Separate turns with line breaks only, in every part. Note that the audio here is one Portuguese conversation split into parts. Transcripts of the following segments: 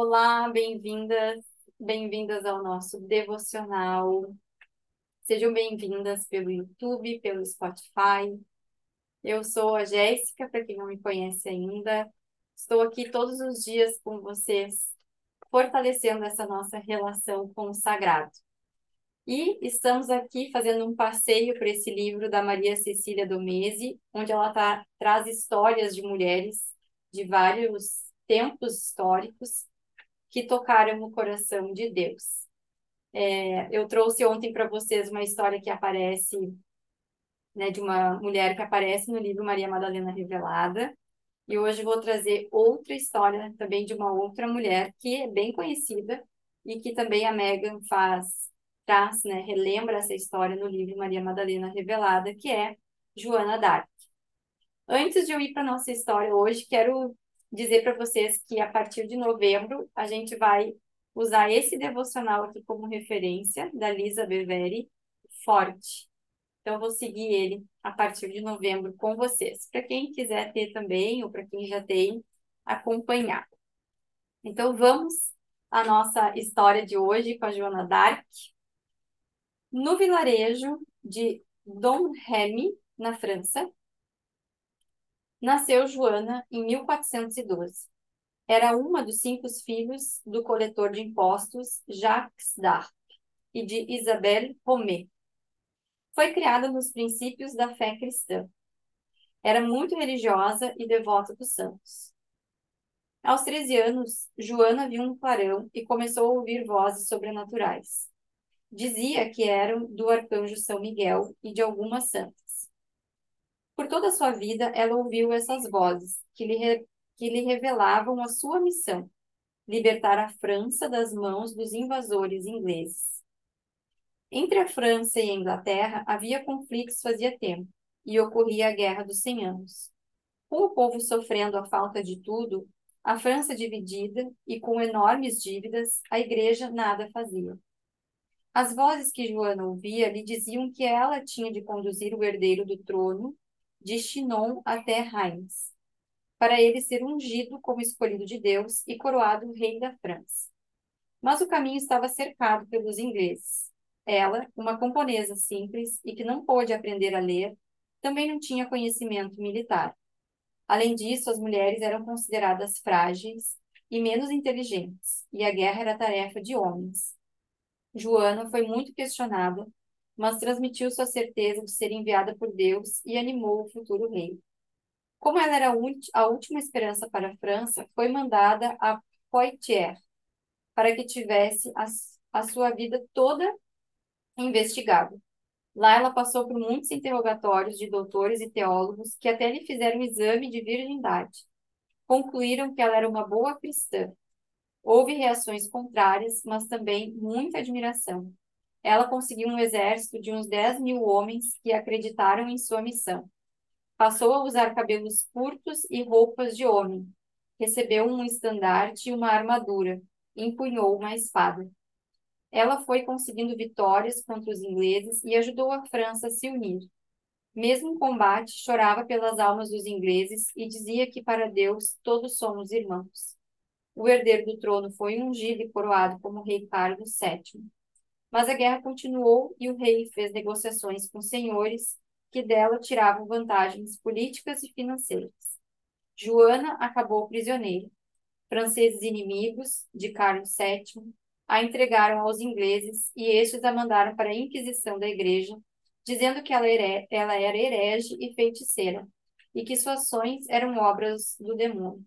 Olá, bem-vindas, bem-vindas ao nosso devocional. Sejam bem-vindas pelo YouTube, pelo Spotify. Eu sou a Jéssica, para quem não me conhece ainda. Estou aqui todos os dias com vocês, fortalecendo essa nossa relação com o sagrado. E estamos aqui fazendo um passeio por esse livro da Maria Cecília Domese, onde ela tá, traz histórias de mulheres de vários tempos históricos que tocaram no coração de Deus. É, eu trouxe ontem para vocês uma história que aparece, né, de uma mulher que aparece no livro Maria Madalena Revelada, e hoje vou trazer outra história também de uma outra mulher que é bem conhecida e que também a Megan faz, traz, né, relembra essa história no livro Maria Madalena Revelada, que é Joana d'Arc. Antes de eu ir para nossa história hoje, quero dizer para vocês que a partir de novembro a gente vai usar esse devocional aqui como referência da Lisa Beveri, Forte. Então, vou seguir ele a partir de novembro com vocês. Para quem quiser ter também, ou para quem já tem, acompanhar. Então, vamos à nossa história de hoje com a Joana Dark. No vilarejo de Domremy, na França, nasceu Joana em 1412. Era uma dos cinco filhos do coletor de impostos Jacques d'Arc e de Isabelle Romé. Foi criada nos princípios da fé cristã. Era muito religiosa e devota dos santos. Aos 13 anos, Joana viu um clarão e começou a ouvir vozes sobrenaturais. Dizia que eram do arcanjo São Miguel e de algumas santas. Por toda a sua vida, ela ouviu essas vozes que lhe, re... que lhe revelavam a sua missão: libertar a França das mãos dos invasores ingleses. Entre a França e a Inglaterra havia conflitos fazia tempo, e ocorria a Guerra dos Cem Anos. Com o povo sofrendo a falta de tudo, a França dividida e com enormes dívidas, a igreja nada fazia. As vozes que Joana ouvia lhe diziam que ela tinha de conduzir o herdeiro do trono de Chinon até Reims, para ele ser ungido como escolhido de Deus e coroado rei da França. Mas o caminho estava cercado pelos ingleses. Ela, uma camponesa simples e que não pôde aprender a ler, também não tinha conhecimento militar. Além disso, as mulheres eram consideradas frágeis e menos inteligentes, e a guerra era tarefa de homens. Joana foi muito questionada mas transmitiu sua certeza de ser enviada por Deus e animou o futuro rei. Como ela era a última esperança para a França, foi mandada a Poitiers para que tivesse a, a sua vida toda investigada. Lá ela passou por muitos interrogatórios de doutores e teólogos que até lhe fizeram um exame de virgindade. Concluíram que ela era uma boa cristã. Houve reações contrárias, mas também muita admiração ela conseguiu um exército de uns 10 mil homens que acreditaram em sua missão. Passou a usar cabelos curtos e roupas de homem. Recebeu um estandarte e uma armadura. Empunhou uma espada. Ela foi conseguindo vitórias contra os ingleses e ajudou a França a se unir. Mesmo em combate, chorava pelas almas dos ingleses e dizia que para Deus todos somos irmãos. O herdeiro do trono foi ungido e coroado como rei Carlos VII. Mas a guerra continuou e o rei fez negociações com senhores que dela tiravam vantagens políticas e financeiras. Joana acabou prisioneira. Franceses inimigos de Carlos VII a entregaram aos ingleses e estes a mandaram para a Inquisição da Igreja, dizendo que ela, era herege e feiticeira e que suas ações eram obras do demônio.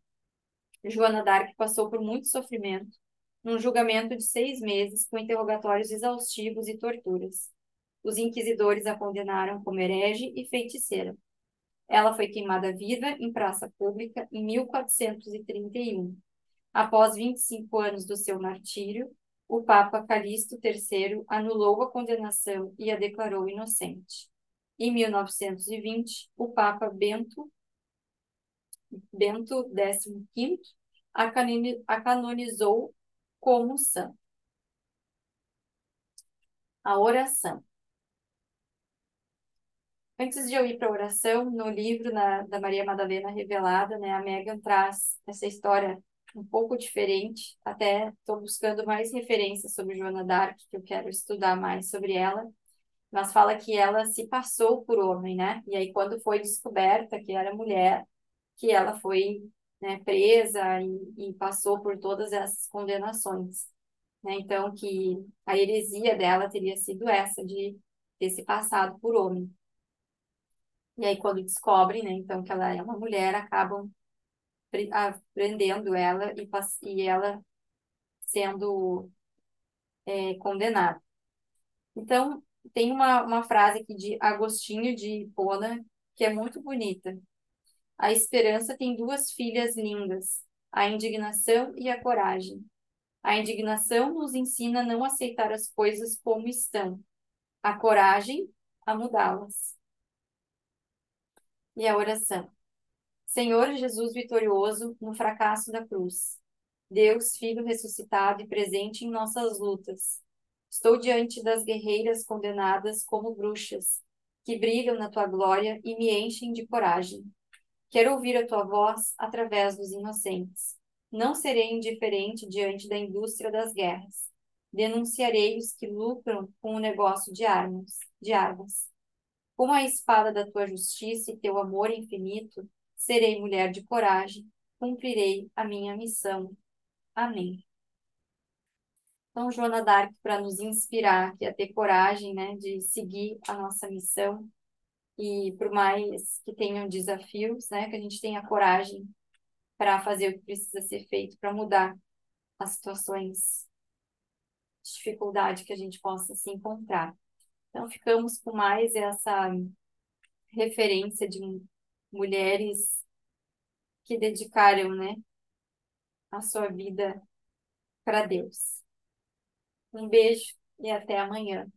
Joana d'Arc passou por muito sofrimento num julgamento de seis meses com interrogatórios exaustivos e torturas. Os inquisidores a condenaram como herege e feiticeira. Ela foi queimada viva em praça pública em 1431. Após 25 anos do seu martírio, o Papa Calixto III anulou a condenação e a declarou inocente. Em 1920, o Papa Bento, Bento XV a canonizou como são. A oração. Antes de eu ir para a oração, no livro na, da Maria Madalena Revelada, né, a Megan traz essa história um pouco diferente. Até estou buscando mais referências sobre Joana d'Arc, que eu quero estudar mais sobre ela. Mas fala que ela se passou por homem, né? E aí, quando foi descoberta que era mulher, que ela foi né, presa e, e passou por todas essas condenações. Né? Então, que a heresia dela teria sido essa, de ter se passado por homem. E aí, quando descobrem, né, então, que ela é uma mulher, acabam prendendo ela e, e ela sendo é, condenada. Então, tem uma, uma frase aqui de Agostinho de Hipona que é muito bonita. A esperança tem duas filhas lindas, a indignação e a coragem. A indignação nos ensina a não aceitar as coisas como estão, a coragem a mudá-las. E a oração. Senhor Jesus vitorioso no fracasso da cruz, Deus Filho ressuscitado e presente em nossas lutas, estou diante das guerreiras condenadas como bruxas, que brilham na tua glória e me enchem de coragem. Quero ouvir a tua voz através dos inocentes. Não serei indiferente diante da indústria das guerras. Denunciarei os que lucram com o negócio de armas, de armas. Com a espada da tua justiça e teu amor infinito, serei mulher de coragem, cumprirei a minha missão. Amém. Então, Joana d'Arc, para nos inspirar a ter coragem né, de seguir a nossa missão, e por mais que tenham desafios, né, que a gente tenha coragem para fazer o que precisa ser feito para mudar as situações de dificuldade que a gente possa se encontrar. Então, ficamos com mais essa referência de mulheres que dedicaram, né, a sua vida para Deus. Um beijo e até amanhã.